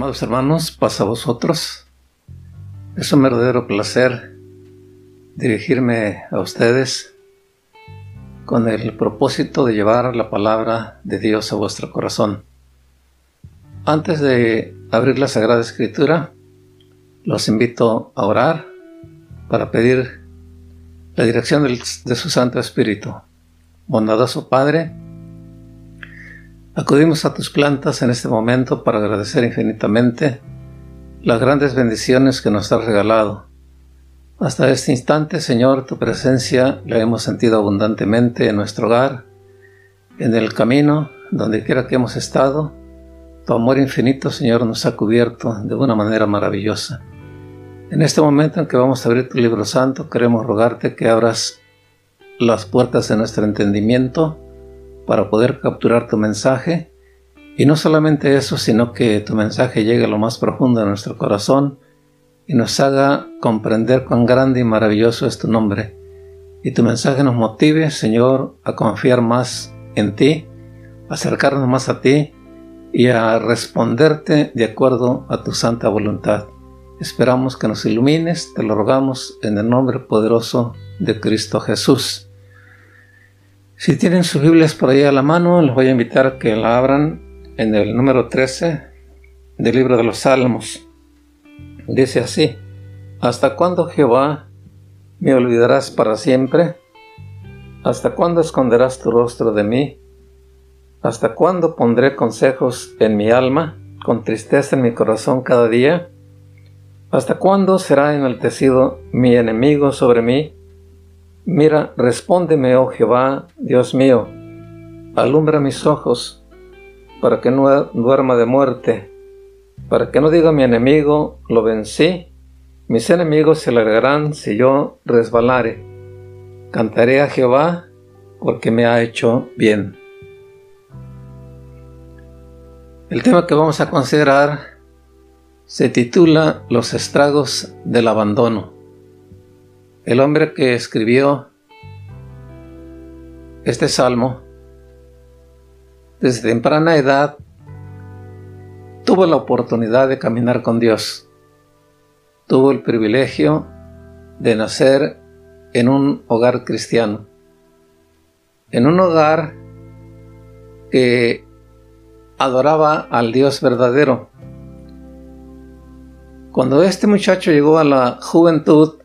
Amados hermanos, pasa a vosotros. Es un verdadero placer dirigirme a ustedes con el propósito de llevar la palabra de Dios a vuestro corazón. Antes de abrir la Sagrada Escritura, los invito a orar para pedir la dirección de su Santo Espíritu. Bondadoso Padre, Acudimos a tus plantas en este momento para agradecer infinitamente las grandes bendiciones que nos has regalado. Hasta este instante, Señor, tu presencia la hemos sentido abundantemente en nuestro hogar, en el camino, donde quiera que hemos estado. Tu amor infinito, Señor, nos ha cubierto de una manera maravillosa. En este momento en que vamos a abrir tu libro santo, queremos rogarte que abras las puertas de nuestro entendimiento, para poder capturar tu mensaje. Y no solamente eso, sino que tu mensaje llegue a lo más profundo de nuestro corazón y nos haga comprender cuán grande y maravilloso es tu nombre. Y tu mensaje nos motive, Señor, a confiar más en ti, a acercarnos más a ti y a responderte de acuerdo a tu santa voluntad. Esperamos que nos ilumines, te lo rogamos en el nombre poderoso de Cristo Jesús. Si tienen sus Biblias por ahí a la mano, les voy a invitar a que la abran en el número 13 del libro de los Salmos. Dice así, ¿Hasta cuándo Jehová me olvidarás para siempre? ¿Hasta cuándo esconderás tu rostro de mí? ¿Hasta cuándo pondré consejos en mi alma, con tristeza en mi corazón cada día? ¿Hasta cuándo será enaltecido mi enemigo sobre mí? Mira, respóndeme, oh Jehová, Dios mío, alumbra mis ojos, para que no duerma de muerte, para que no diga mi enemigo, lo vencí, mis enemigos se alargarán si yo resbalare. Cantaré a Jehová, porque me ha hecho bien. El tema que vamos a considerar se titula Los estragos del abandono. El hombre que escribió este salmo, desde temprana edad, tuvo la oportunidad de caminar con Dios. Tuvo el privilegio de nacer en un hogar cristiano. En un hogar que adoraba al Dios verdadero. Cuando este muchacho llegó a la juventud,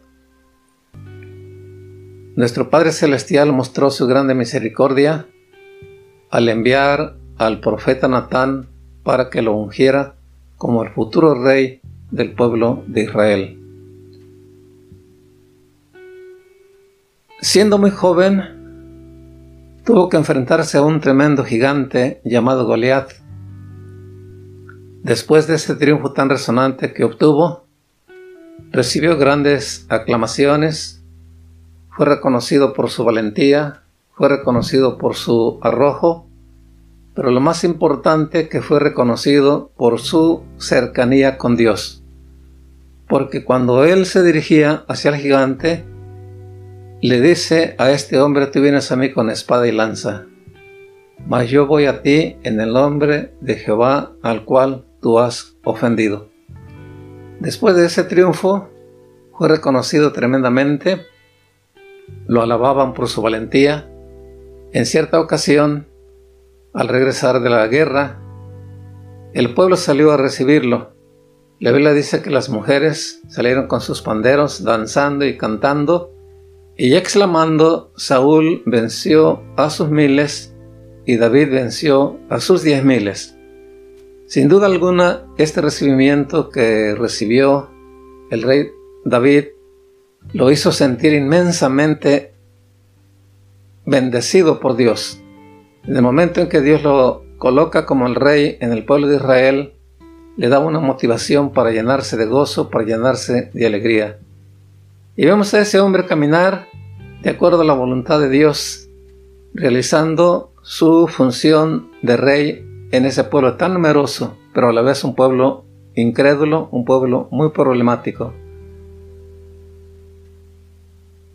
nuestro Padre Celestial mostró su grande misericordia al enviar al profeta Natán para que lo ungiera como el futuro rey del pueblo de Israel. Siendo muy joven, tuvo que enfrentarse a un tremendo gigante llamado Goliat. Después de ese triunfo tan resonante que obtuvo, recibió grandes aclamaciones fue reconocido por su valentía, fue reconocido por su arrojo, pero lo más importante que fue reconocido por su cercanía con Dios. Porque cuando él se dirigía hacia el gigante, le dice a este hombre, tú vienes a mí con espada y lanza, mas yo voy a ti en el nombre de Jehová al cual tú has ofendido. Después de ese triunfo, fue reconocido tremendamente lo alababan por su valentía. En cierta ocasión, al regresar de la guerra, el pueblo salió a recibirlo. La Biblia dice que las mujeres salieron con sus panderos, danzando y cantando, y exclamando, Saúl venció a sus miles y David venció a sus diez miles. Sin duda alguna, este recibimiento que recibió el rey David lo hizo sentir inmensamente bendecido por Dios. En el momento en que Dios lo coloca como el rey en el pueblo de Israel, le da una motivación para llenarse de gozo, para llenarse de alegría. Y vemos a ese hombre caminar de acuerdo a la voluntad de Dios, realizando su función de rey en ese pueblo tan numeroso, pero a la vez un pueblo incrédulo, un pueblo muy problemático.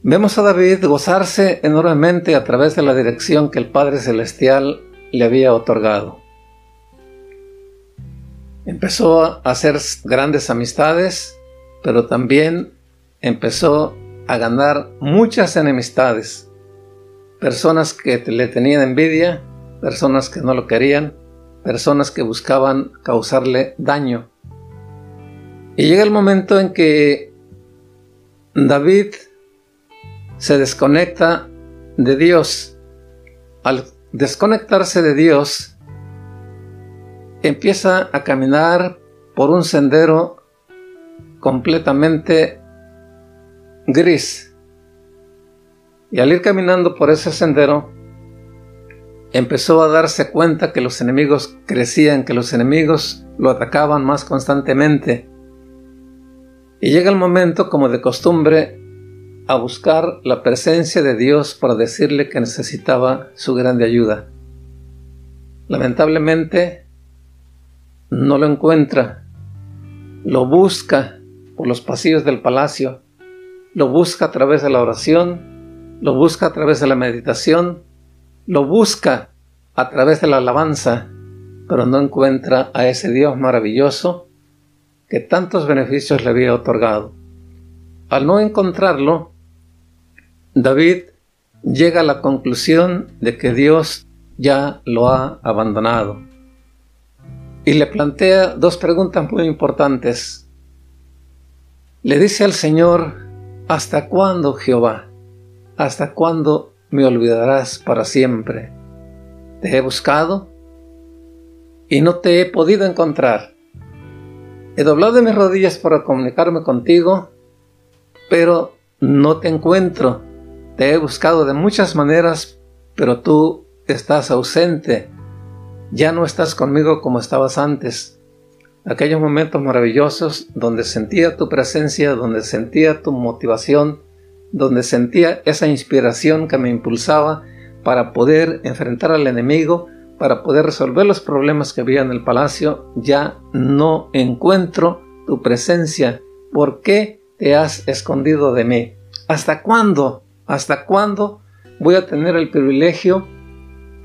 Vemos a David gozarse enormemente a través de la dirección que el Padre Celestial le había otorgado. Empezó a hacer grandes amistades, pero también empezó a ganar muchas enemistades. Personas que le tenían envidia, personas que no lo querían, personas que buscaban causarle daño. Y llega el momento en que David se desconecta de Dios. Al desconectarse de Dios, empieza a caminar por un sendero completamente gris. Y al ir caminando por ese sendero, empezó a darse cuenta que los enemigos crecían, que los enemigos lo atacaban más constantemente. Y llega el momento, como de costumbre, a buscar la presencia de Dios para decirle que necesitaba su grande ayuda. Lamentablemente, no lo encuentra. Lo busca por los pasillos del palacio. Lo busca a través de la oración. Lo busca a través de la meditación. Lo busca a través de la alabanza. Pero no encuentra a ese Dios maravilloso que tantos beneficios le había otorgado. Al no encontrarlo, David llega a la conclusión de que Dios ya lo ha abandonado y le plantea dos preguntas muy importantes. Le dice al Señor, ¿hasta cuándo, Jehová? ¿Hasta cuándo me olvidarás para siempre? Te he buscado y no te he podido encontrar. He doblado mis rodillas para comunicarme contigo, pero no te encuentro. Te he buscado de muchas maneras, pero tú estás ausente ya no estás conmigo como estabas antes. Aquellos momentos maravillosos donde sentía tu presencia, donde sentía tu motivación, donde sentía esa inspiración que me impulsaba para poder enfrentar al enemigo, para poder resolver los problemas que había en el palacio, ya no encuentro tu presencia. ¿Por qué te has escondido de mí? ¿Hasta cuándo? ¿Hasta cuándo voy a tener el privilegio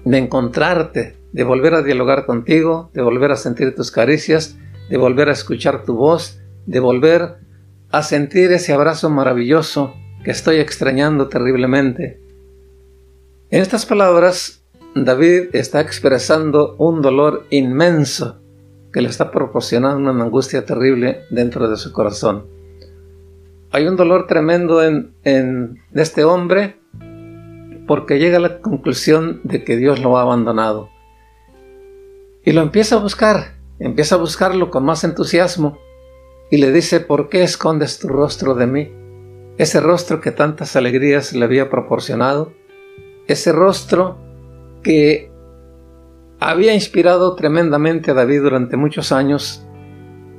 de encontrarte, de volver a dialogar contigo, de volver a sentir tus caricias, de volver a escuchar tu voz, de volver a sentir ese abrazo maravilloso que estoy extrañando terriblemente. En estas palabras, David está expresando un dolor inmenso que le está proporcionando una angustia terrible dentro de su corazón. Hay un dolor tremendo en, este hombre porque llega a la conclusión de que Dios lo ha abandonado. Y lo empieza a buscar, empieza a buscarlo con más entusiasmo y le dice, ¿por qué escondes tu rostro de mí? Ese rostro que tantas alegrías le había proporcionado, ese rostro que había inspirado tremendamente a David durante muchos años,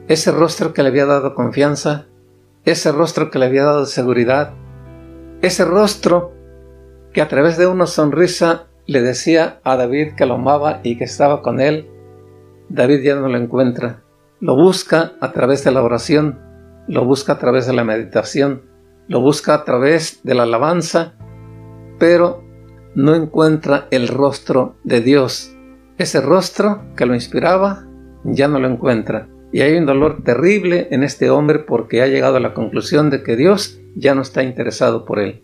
ese rostro que le había dado confianza, ese rostro que le había dado seguridad, ese rostro que a través de una sonrisa le decía a David que lo amaba y que estaba con él David ya no lo encuentra. Lo busca a través de la oración, lo busca a través de la meditación, lo busca a través de la alabanza, pero no encuentra el rostro de Dios. Ese rostro que lo inspiraba ya no lo encuentra. Y hay un dolor terrible en este hombre porque ha llegado a la conclusión de que Dios ya no está interesado por él.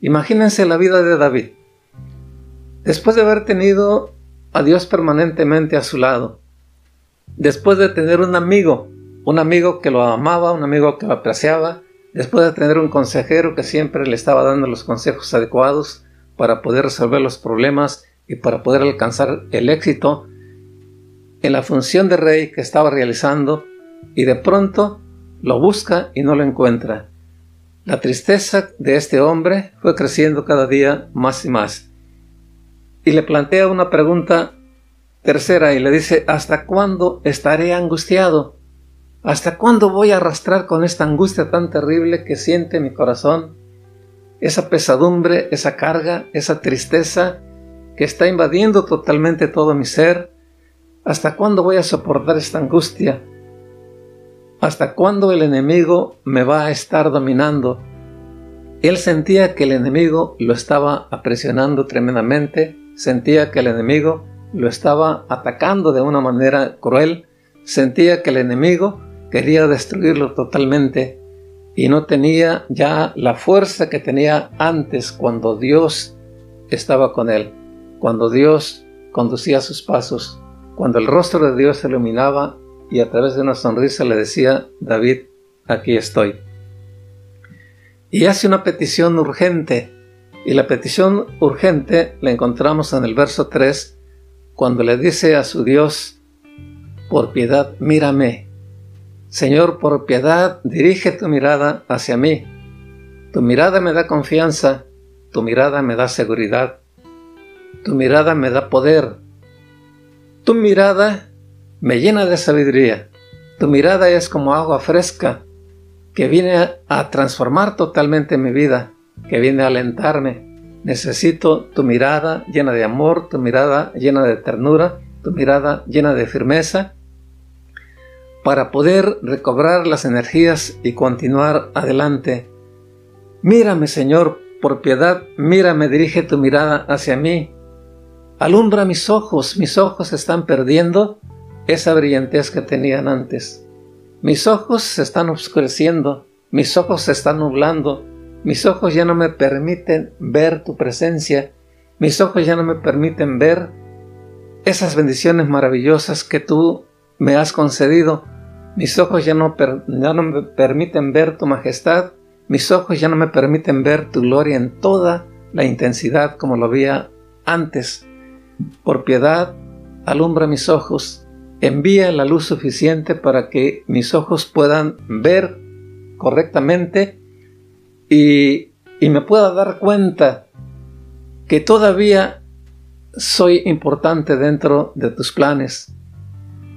Imagínense la vida de David. Después de haber tenido a Dios permanentemente a su lado, después de tener un amigo, un amigo que lo amaba, un amigo que lo apreciaba, después de tener un consejero que siempre le estaba dando los consejos adecuados para poder resolver los problemas y para poder alcanzar el éxito en la función de rey que estaba realizando y de pronto lo busca y no lo encuentra. La tristeza de este hombre fue creciendo cada día más y más. Y le plantea una pregunta Tercera, y le dice, ¿hasta cuándo estaré angustiado? ¿Hasta cuándo voy a arrastrar con esta angustia tan terrible que siente mi corazón? Esa pesadumbre, esa carga, esa tristeza que está invadiendo totalmente todo mi ser. ¿Hasta cuándo voy a soportar esta angustia? ¿Hasta cuándo el enemigo me va a estar dominando? Él sentía que el enemigo lo estaba apresionando tremendamente, sentía que el enemigo lo estaba atacando de una manera cruel, sentía que el enemigo quería destruirlo totalmente y no tenía ya la fuerza que tenía antes cuando Dios estaba con él, cuando Dios conducía sus pasos, cuando el rostro de Dios se iluminaba y a través de una sonrisa le decía, David, aquí estoy. Y hace una petición urgente, y la petición urgente la encontramos en el verso 3, cuando le dice a su Dios, por piedad, mírame. Señor, por piedad, dirige tu mirada hacia mí. Tu mirada me da confianza, tu mirada me da seguridad, tu mirada me da poder, tu mirada me llena de sabiduría, tu mirada es como agua fresca que viene a transformar totalmente mi vida, que viene a alentarme. Necesito tu mirada llena de amor, tu mirada llena de ternura, tu mirada llena de firmeza, para poder recobrar las energías y continuar adelante. Mírame, Señor, por piedad, mírame, dirige tu mirada hacia mí. Alumbra mis ojos, mis ojos están perdiendo esa brillantez que tenían antes. Mis ojos se están oscureciendo, mis ojos se están nublando, mis ojos ya no me permiten ver tu presencia, mis ojos ya no me permiten ver esas bendiciones maravillosas que tú me has concedido, mis ojos ya no, ya no me permiten ver tu majestad, mis ojos ya no me permiten ver tu gloria en toda la intensidad como lo veía antes. Por piedad, alumbra mis ojos envía la luz suficiente para que mis ojos puedan ver correctamente y, y me pueda dar cuenta que todavía soy importante dentro de tus planes.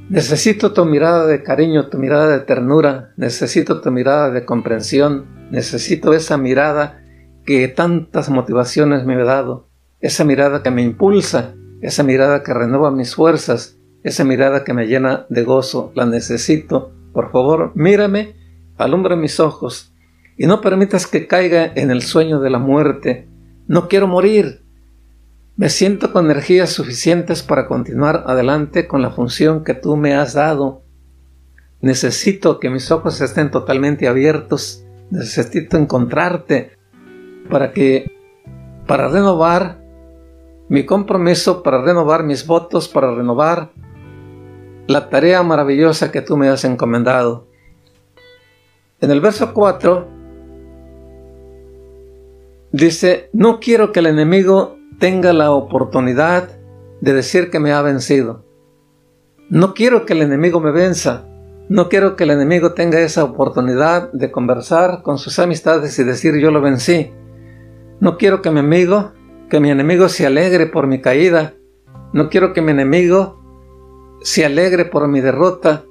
Necesito tu mirada de cariño, tu mirada de ternura, necesito tu mirada de comprensión, necesito esa mirada que tantas motivaciones me ha dado, esa mirada que me impulsa, esa mirada que renueva mis fuerzas, esa mirada que me llena de gozo, la necesito. Por favor, mírame, alumbra mis ojos y no permitas que caiga en el sueño de la muerte. No quiero morir. Me siento con energías suficientes para continuar adelante con la función que tú me has dado. Necesito que mis ojos estén totalmente abiertos. Necesito encontrarte para que, para renovar mi compromiso, para renovar mis votos, para renovar la tarea maravillosa que tú me has encomendado. En el verso 4 dice, no quiero que el enemigo tenga la oportunidad de decir que me ha vencido. No quiero que el enemigo me venza. No quiero que el enemigo tenga esa oportunidad de conversar con sus amistades y decir yo lo vencí. No quiero que mi amigo, que mi enemigo se alegre por mi caída. No quiero que mi enemigo se alegre por mi derrota.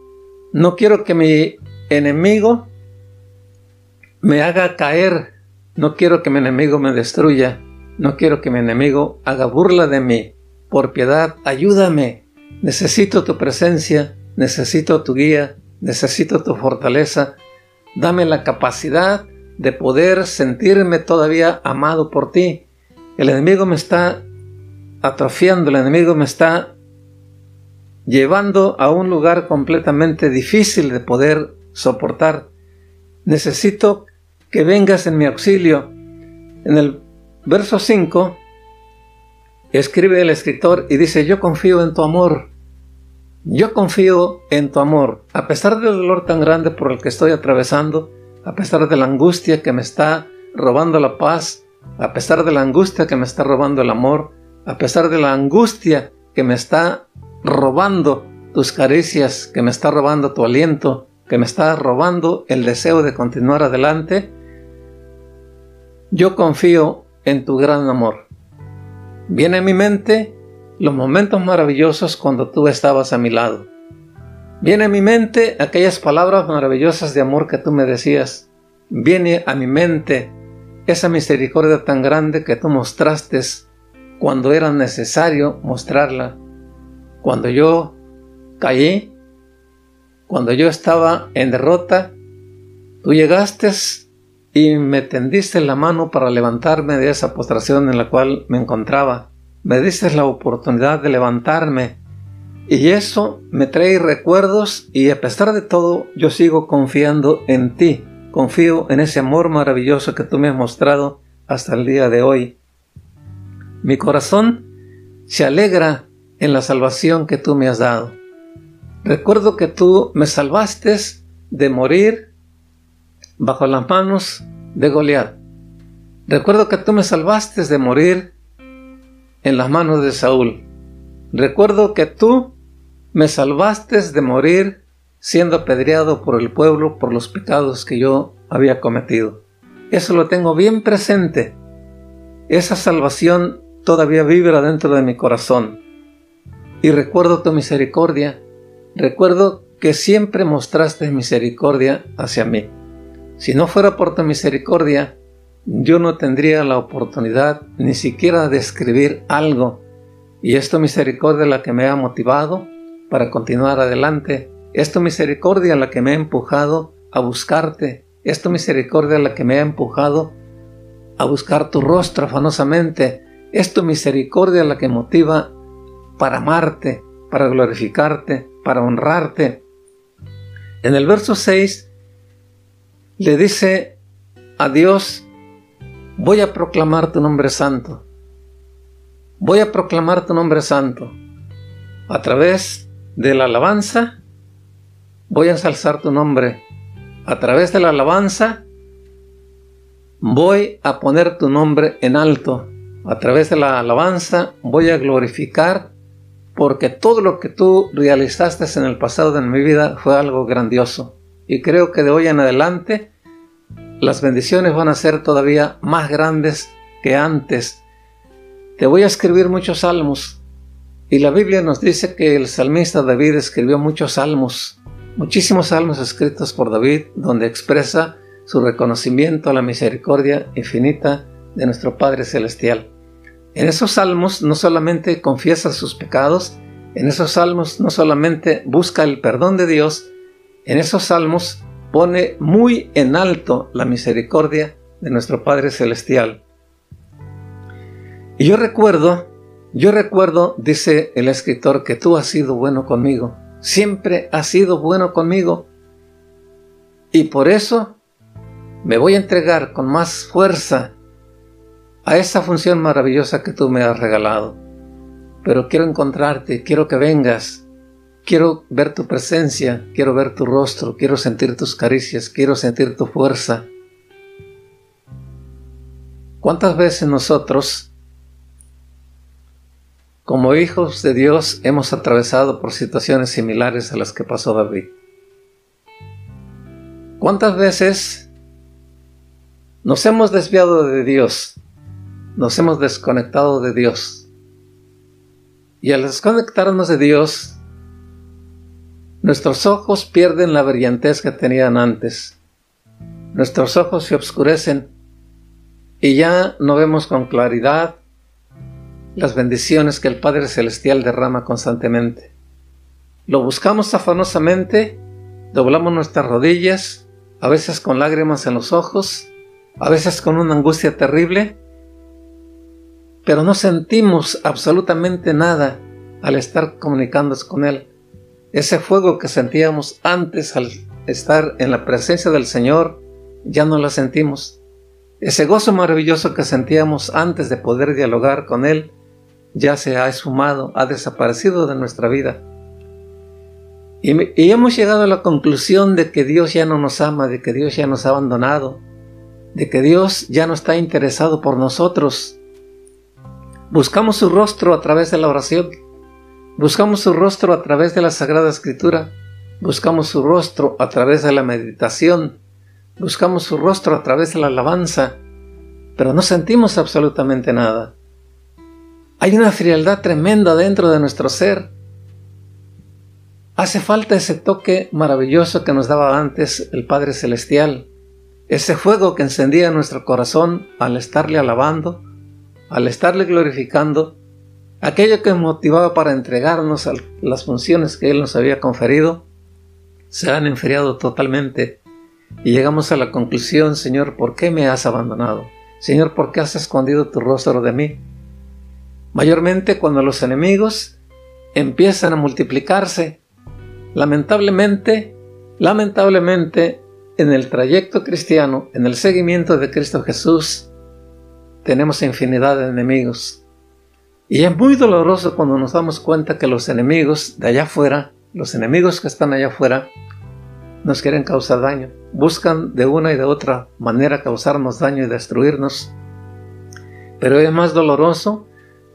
No quiero que mi enemigo me haga caer. No quiero que mi enemigo me destruya. No quiero que mi enemigo haga burla de mí. Por piedad, ayúdame. Necesito tu presencia, necesito tu guía, necesito tu fortaleza. Dame la capacidad de poder sentirme todavía amado por ti. El enemigo me está atrofiando, el enemigo me está llevando a un lugar completamente difícil de poder soportar. Necesito que vengas en mi auxilio. En el verso 5 escribe el escritor y dice, yo confío en tu amor. Yo confío en tu amor. A pesar del dolor tan grande por el que estoy atravesando, a pesar de la angustia que me está robando la paz, a pesar de la angustia que me está robando el amor, a pesar de la angustia que me está robando tus caricias, que me está robando tu aliento, que me está robando el deseo de continuar adelante, yo confío en tu gran amor. Viene a mi mente los momentos maravillosos cuando tú estabas a mi lado. Viene a mi mente aquellas palabras maravillosas de amor que tú me decías. Viene a mi mente esa misericordia tan grande que tú mostraste cuando era necesario mostrarla cuando yo caí, cuando yo estaba en derrota, tú llegaste y me tendiste la mano para levantarme de esa postración en la cual me encontraba. Me diste la oportunidad de levantarme Y eso me trae recuerdos y a pesar de todo yo sigo confiando en ti. Confío en ese amor maravilloso que tú me has mostrado hasta el día de hoy. Mi corazón se alegra en la salvación que tú me has dado. Recuerdo que tú me salvaste de morir bajo las manos de Goliat. Recuerdo que tú me salvaste de morir en las manos de Saúl. Recuerdo que tú me salvaste de morir siendo apedreado por el pueblo por los pecados que yo había cometido. Eso lo tengo bien presente. Esa salvación todavía vibra dentro de mi corazón. Y recuerdo tu misericordia. Recuerdo que siempre mostraste misericordia hacia mí. Si no fuera por tu misericordia, yo no tendría la oportunidad ni siquiera de escribir algo. Y es tu misericordia la que me ha motivado para continuar adelante. Es tu misericordia la que me ha empujado a buscarte. Es tu misericordia la que me ha empujado a buscar tu rostro afanosamente. Es tu misericordia la que motiva para amarte, para glorificarte, para honrarte. En el verso 6 le dice a Dios, voy a proclamar tu nombre santo. Voy a proclamar tu nombre santo. A través de la alabanza, voy a ensalzar tu nombre. A través de la alabanza, voy a poner tu nombre en alto a través de la alabanza voy a glorificar porque todo lo que tú realizaste en el pasado de mi vida fue algo grandioso. Y creo que de hoy en adelante las bendiciones van a ser todavía más grandes que antes. Te voy a escribir muchos salmos. Y la Biblia nos dice que el salmista David escribió muchos salmos, muchísimos salmos escritos por David, donde expresa su reconocimiento a la misericordia infinita de nuestro Padre Celestial. En esos salmos no solamente confiesa sus pecados, en esos salmos no solamente busca el perdón de Dios, en esos salmos pone muy en alto la misericordia de nuestro Padre Celestial. Y yo recuerdo, yo recuerdo, dice el escritor, que tú has sido bueno conmigo, siempre has sido bueno conmigo, y por eso me voy a entregar con más fuerza a esa función maravillosa que tú me has regalado. Pero quiero encontrarte, quiero que vengas, quiero ver tu presencia, quiero ver tu rostro, quiero sentir tus caricias, quiero sentir tu fuerza. ¿Cuántas veces nosotros, como hijos de Dios, hemos atravesado por situaciones similares a las que pasó David? ¿Cuántas veces nos hemos desviado de Dios nos hemos desconectado de Dios. Y al desconectarnos de Dios, nuestros ojos pierden la brillantez que tenían antes. Nuestros ojos se oscurecen y ya no vemos con claridad las bendiciones que el Padre Celestial derrama constantemente. Lo buscamos afanosamente, doblamos nuestras rodillas, a veces con lágrimas en los ojos, a veces con una angustia terrible, pero no sentimos absolutamente nada al estar comunicándonos con Él. Ese fuego que sentíamos antes al estar en la presencia del Señor, ya no lo sentimos. Ese gozo maravilloso que sentíamos antes de poder dialogar con Él, ya se ha esfumado, ha desaparecido de nuestra vida. Y, y, hemos llegado a la conclusión de que Dios ya no nos ama, de que Dios ya nos ha abandonado, de que Dios ya no está interesado por nosotros, Buscamos su rostro a través de la oración. Buscamos su rostro a través de la Sagrada Escritura. Buscamos su rostro a través de la meditación. Buscamos su rostro a través de la alabanza. Pero no sentimos absolutamente nada. Hay una frialdad tremenda dentro de nuestro ser. Hace falta ese toque maravilloso que nos daba antes el Padre Celestial. Ese fuego que encendía nuestro corazón al estarle alabando al estarle glorificando, aquello que motivaba para entregarnos a las funciones que Él nos había conferido, se han enfriado totalmente y llegamos a la conclusión, Señor, ¿por qué me has abandonado? Señor, ¿por qué has escondido tu rostro de mí? Mayormente cuando los enemigos empiezan a multiplicarse. Lamentablemente, lamentablemente, en el trayecto cristiano, en el seguimiento de Cristo Jesús, tenemos infinidad de enemigos. Y es muy doloroso cuando nos damos cuenta que los enemigos de allá afuera, los enemigos que están allá afuera, nos quieren causar daño. Buscan de una y de otra manera causarnos daño y destruirnos. Pero es más doloroso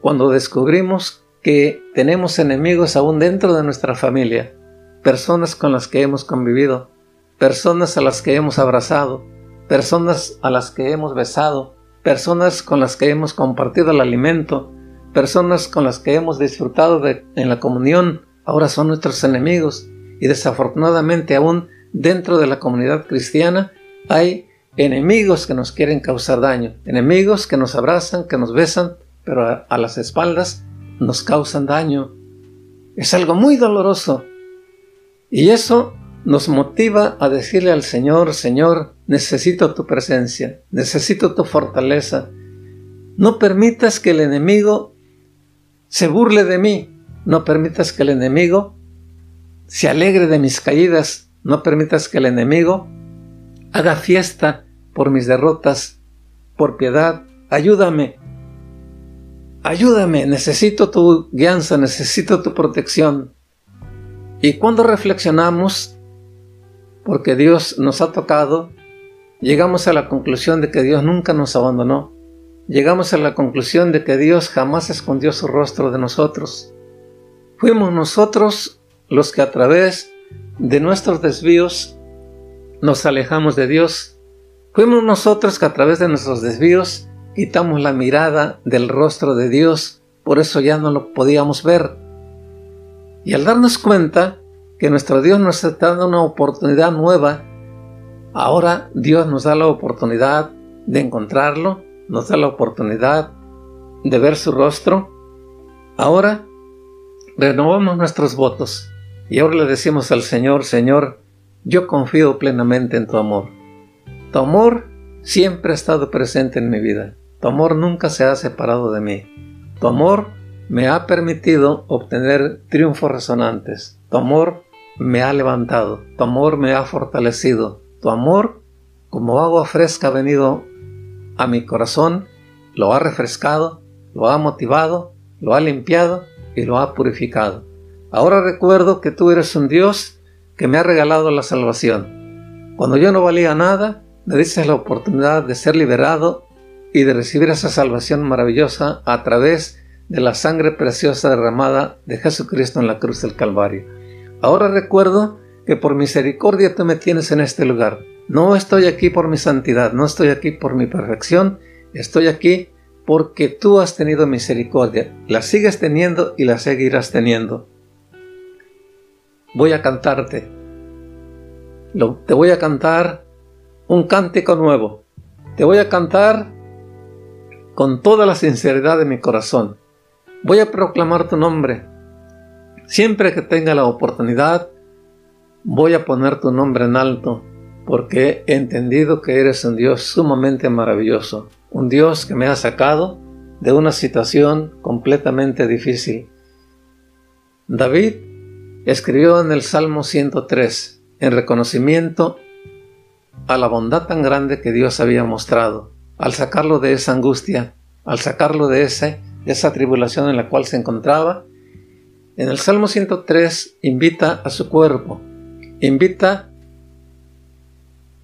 cuando descubrimos que tenemos enemigos aún dentro de nuestra familia, personas con las que hemos convivido, personas a las que hemos abrazado, personas a las que hemos besado, personas con las que hemos compartido el alimento, personas con las que hemos disfrutado de, en la comunión, ahora son nuestros enemigos. Y desafortunadamente aún dentro de la comunidad cristiana hay enemigos que nos quieren causar daño, enemigos que nos abrazan, que nos besan, pero a, las espaldas nos causan daño. Es algo muy doloroso. Y eso nos motiva a decirle al Señor, Señor, necesito tu presencia, necesito tu fortaleza. No permitas que el enemigo se burle de mí, no permitas que el enemigo se alegre de mis caídas, no permitas que el enemigo haga fiesta por mis derrotas, por piedad, ayúdame, ayúdame, necesito tu guianza, necesito tu protección. Y cuando reflexionamos, porque Dios nos ha tocado, llegamos a la conclusión de que Dios nunca nos abandonó. Llegamos a la conclusión de que Dios jamás escondió su rostro de nosotros. Fuimos nosotros los que a través de nuestros desvíos nos alejamos de Dios. Fuimos nosotros que a través de nuestros desvíos quitamos la mirada del rostro de Dios, por eso ya no lo podíamos ver. Y al darnos cuenta que nuestro Dios nos está dando una oportunidad nueva, ahora Dios nos da la oportunidad de encontrarlo, nos da la oportunidad de ver su rostro. Ahora renovamos nuestros votos y ahora le decimos al Señor, Señor, yo confío plenamente en tu amor. Tu amor siempre ha estado presente en mi vida. Tu amor nunca se ha separado de mí. Tu amor me ha permitido obtener triunfos resonantes. Tu amor me ha levantado. Tu amor me ha fortalecido. Tu amor, como agua fresca, ha venido a mi corazón, lo ha refrescado, lo ha motivado, lo ha limpiado y lo ha purificado. Ahora recuerdo que tú eres un Dios que me ha regalado la salvación. Cuando yo no valía nada, me dices la oportunidad de ser liberado y de recibir esa salvación maravillosa a través de la sangre preciosa derramada de Jesucristo en la cruz del Calvario. Ahora recuerdo que por misericordia tú me tienes en este lugar. No estoy aquí por mi santidad, no estoy aquí por mi perfección, estoy aquí porque tú has tenido misericordia, la sigues teniendo y la seguirás teniendo. Voy a cantarte. te voy a cantar un cántico nuevo. Te voy a cantar con toda la sinceridad de mi corazón. Voy a proclamar tu nombre. Siempre que tenga la oportunidad, voy a poner tu nombre en alto, porque he entendido que eres un Dios sumamente maravilloso, un Dios que me ha sacado de una situación completamente difícil. David escribió en el Salmo 103, en reconocimiento a la bondad tan grande que Dios había mostrado al sacarlo de esa angustia, al sacarlo de, ese, de esa tribulación en la cual se encontraba, en el Salmo 103 invita a su cuerpo, invita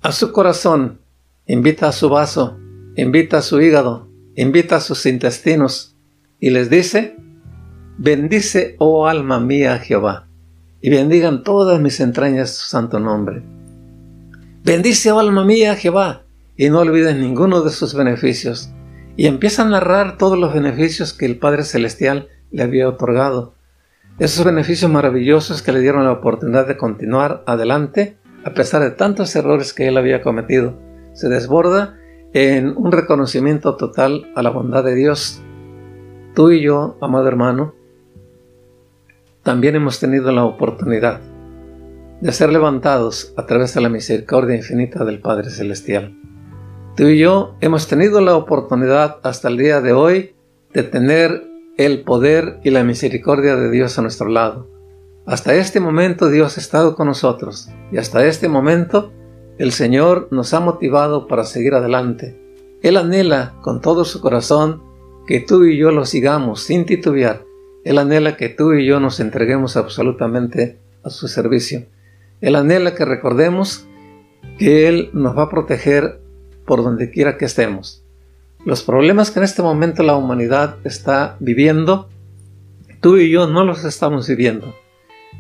a su corazón, invita a su vaso, invita a su hígado, invita a sus intestinos y les dice, bendice, oh alma mía, Jehová, y bendigan todas mis entrañas su santo nombre. Bendice, oh alma mía, Jehová, y no olvides ninguno de sus beneficios. Y empieza a narrar todos los beneficios que el Padre Celestial le había otorgado. Esos beneficios maravillosos que le dieron la oportunidad de continuar adelante a pesar de tantos errores que él había cometido. Se desborda en un reconocimiento total a la bondad de Dios. Tú y yo, amado hermano, también hemos tenido la oportunidad de ser levantados a través de la misericordia infinita del Padre Celestial. Tú y yo hemos tenido la oportunidad hasta el día de hoy de tener el poder y la misericordia de Dios a nuestro lado. Hasta este momento Dios ha estado con nosotros y hasta este momento el Señor nos ha motivado para seguir adelante. Él anhela con todo su corazón que tú y yo lo sigamos sin titubear. Él anhela que tú y yo nos entreguemos absolutamente a su servicio. Él anhela que recordemos que Él nos va a proteger por donde quiera que estemos. Los problemas que en este momento la humanidad está viviendo, tú y yo no los estamos viviendo.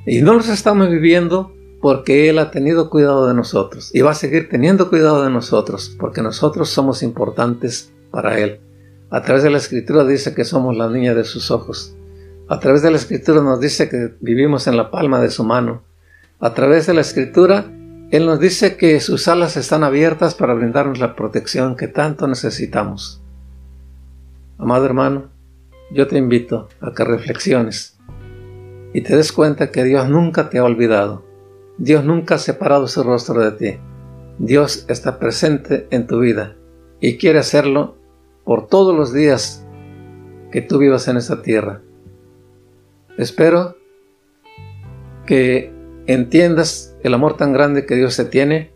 Y no los estamos viviendo porque Él ha tenido cuidado de nosotros y va a seguir teniendo cuidado de nosotros porque nosotros somos importantes para Él. A través de la Escritura dice que somos la niña de sus ojos. A través de la Escritura nos dice que vivimos en la palma de su mano. A través de la Escritura, Él nos dice que sus alas están abiertas para brindarnos la protección que tanto necesitamos. Amado hermano, yo te invito a que reflexiones y te des cuenta que Dios nunca te ha olvidado Dios nunca ha separado su rostro de ti. Dios está presente en tu vida y quiere hacerlo por todos los días que tú vivas en esta tierra. Espero que entiendas el amor tan grande que Dios te tiene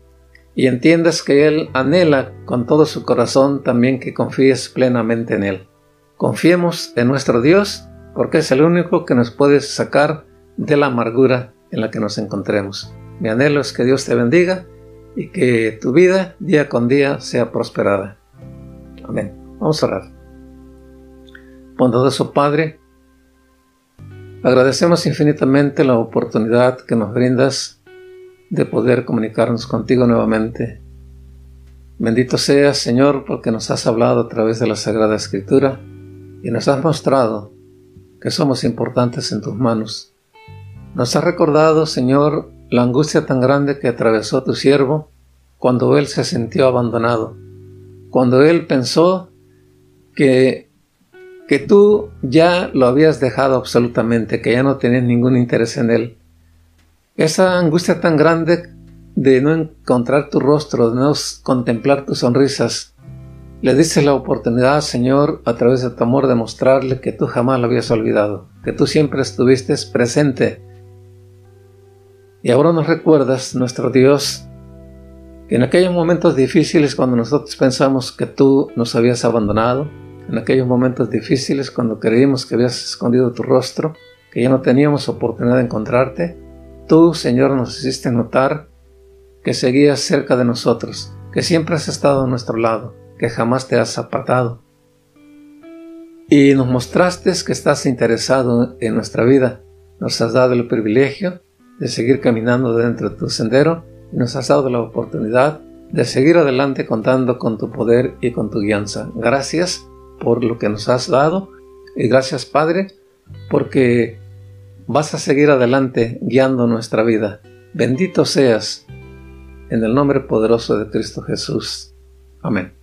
y entiendas que Él anhela con todo su corazón también que confíes plenamente en Él. Confiemos en nuestro Dios porque es el único que nos puede sacar de la amargura en la que nos encontremos. Mi anhelo es que Dios te bendiga y que tu vida día con día sea prosperada. Amén. Vamos a orar. Bondadoso Padre, agradecemos infinitamente la oportunidad que nos brindas de poder comunicarnos contigo nuevamente. Bendito seas, Señor, porque nos has hablado a través de la Sagrada Escritura y nos has mostrado que somos importantes en tus manos nos ha recordado, Señor, la angustia tan grande que atravesó tu siervo cuando él se sintió abandonado, cuando él pensó que, que tú ya lo habías dejado absolutamente, que ya no tenías ningún interés en él. Esa angustia tan grande de no encontrar tu rostro, de no contemplar tus sonrisas, le diste la oportunidad, Señor, a través de tu amor, de mostrarle que tú jamás lo habías olvidado, que tú siempre estuviste presente. Y ahora nos recuerdas, nuestro Dios, que en aquellos momentos difíciles cuando nosotros pensamos que tú nos habías abandonado, en aquellos momentos difíciles cuando creímos que habías escondido tu rostro, que ya no teníamos oportunidad de encontrarte, tú, Señor, nos hiciste notar que seguías cerca de nosotros, que siempre has estado a nuestro lado, que jamás te has apartado. Y nos mostraste que estás interesado en nuestra vida, nos has dado el privilegio de seguir caminando dentro de tu sendero y nos has dado la oportunidad de seguir adelante contando con tu poder y con tu guianza. Gracias por lo que nos has dado y gracias Padre porque vas a seguir adelante guiando nuestra vida. Bendito seas en el nombre poderoso de Cristo Jesús. Amén.